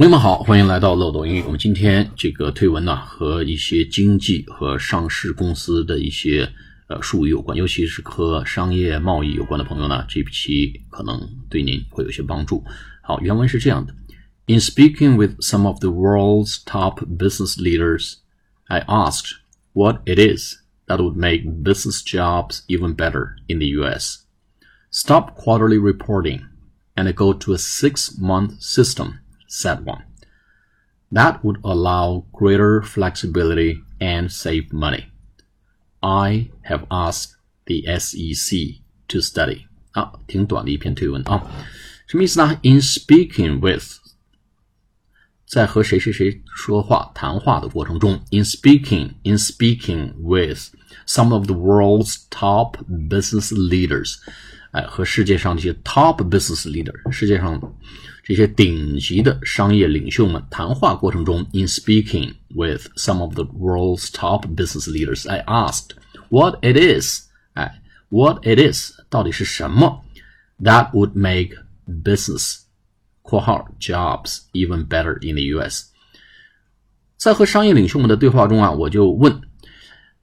朋友们好，欢迎来到漏斗英语。我们今天这个推文呢，和一些经济和上市公司的一些呃术语有关，尤其是和商业贸易有关的朋友呢，这期可能对您会有些帮助。好，原文是这样的：In speaking with some of the world's top business leaders, I asked what it is that would make business jobs even better in the U.S. Stop quarterly reporting and go to a six-month system said one. That would allow greater flexibility and save money. I have asked the SEC to study. 啊，挺短的一篇推文啊，什么意思呢？In speaking with，在和谁谁谁说话、谈话的过程中，in speaking in speaking with some of the world's top business leaders，哎，和世界上这些 top business leader，世界上 这些顶级的商业领袖们谈话过程中，in speaking with some of the world's top business leaders, I asked what it is，哎，what it is 到底是什么？That would make business（ 括号 jobs） even better in the U.S. 在和商业领袖们的对话中啊，我就问，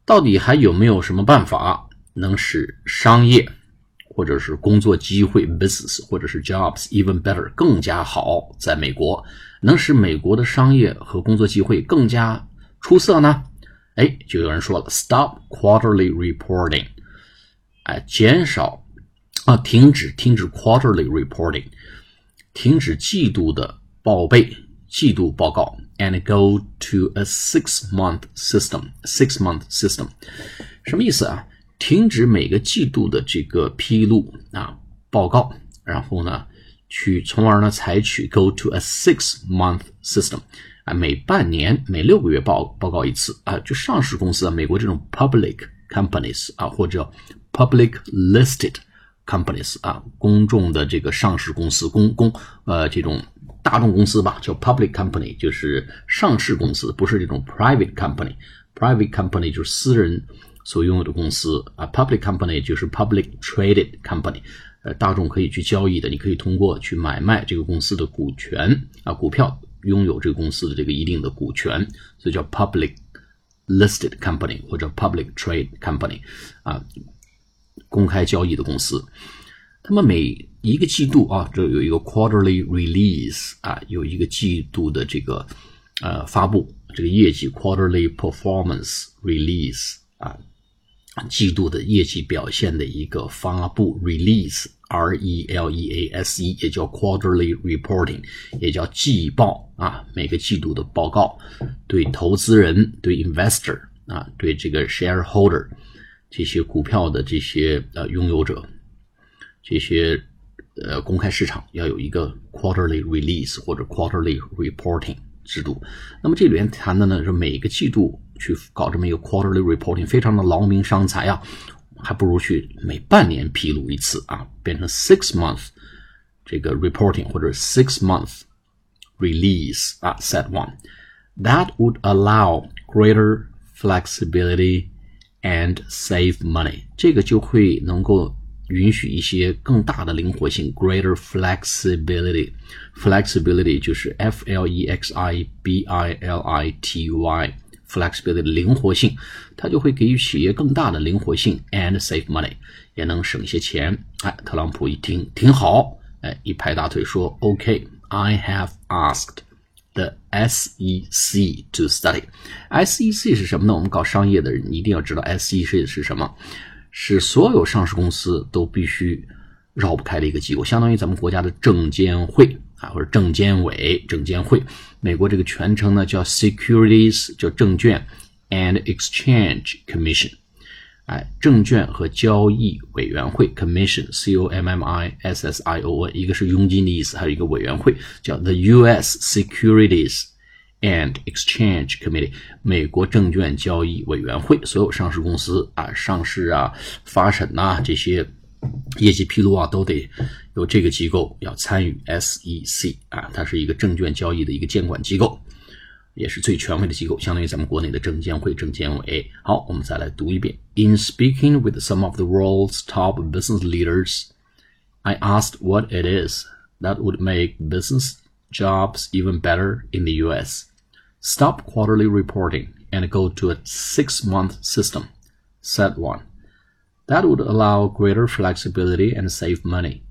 到底还有没有什么办法能使商业？或者是工作机会 business 或者是 jobs even better 更加好，在美国能使美国的商业和工作机会更加出色呢？哎，就有人说了，stop quarterly reporting，哎，减少啊，停止停止 quarterly reporting，停止季度的报备、季度报告，and go to a six month system，six month system，什么意思啊？停止每个季度的这个披露啊报告，然后呢，去从而呢采取 go to a six month system 啊，每半年每六个月报报告一次啊，就上市公司啊，美国这种 public companies 啊或者 public listed companies 啊，公众的这个上市公司公公呃这种大众公司吧，叫 public company 就是上市公司，不是这种 private company，private company 就是私人。所拥有的公司啊，public company 就是 public traded company，呃，大众可以去交易的，你可以通过去买卖这个公司的股权啊，股票拥有这个公司的这个一定的股权，所以叫 public listed company 或者 public trade company，啊，公开交易的公司。那么每一个季度啊，这有一个 quarterly release 啊，有一个季度的这个呃发布这个业绩 quarterly performance release 啊。季度的业绩表现的一个发布 release，r e l e a s e，也叫 quarterly reporting，也叫季报啊，每个季度的报告，对投资人、对 investor 啊，对这个 shareholder 这些股票的这些呃拥有者，这些呃公开市场要有一个 quarterly release 或者 quarterly reporting 制度。那么这里面谈的呢是每个季度。去搞这么一个 quarterly reporting，非常的劳民伤财啊，还不如去每半年披露一次啊，变成 six month 这个 reporting 或者 six month release 啊，set one that would allow greater flexibility and save money，这个就会能够 允许一些更大的灵活性，greater flexibility，flexibility 就是 f l e x i b i l i t y。flexibility 灵活性，它就会给予企业更大的灵活性，and save money 也能省一些钱。哎，特朗普一听挺好，哎，一拍大腿说：“OK，I have asked the SEC to study。SEC 是什么呢？我们搞商业的人一定要知道 SEC 是什么，是所有上市公司都必须绕不开的一个机构，相当于咱们国家的证监会。啊，或者证监委、证监会，美国这个全称呢叫 Securities，叫证券 and Exchange Commission，哎，证券和交易委员会 Commission，C O M M I S S I O N，一个是佣金的意思，还有一个委员会叫 The U.S. Securities and Exchange Committee，美国证券交易委员会，所有上市公司啊，上市啊、发审呐这些。业绩披露啊，都得由这个机构要参与 SEC 啊，它是一个证券交易的一个监管机构，也是最权威的机构，相当于咱们国内的证监会、证监委。好，我们再来读一遍。In speaking with some of the world's top business leaders, I asked what it is that would make business jobs even better in the US. Stop quarterly reporting and go to a six month system, said one. That would allow greater flexibility and save money.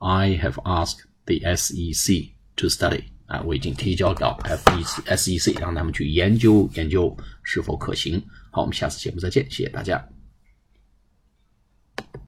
I have asked the SEC to study. 啊，我已经提交到 FEC 让他们去研究研究是否可行。好，我们下次节目再见，谢谢大家。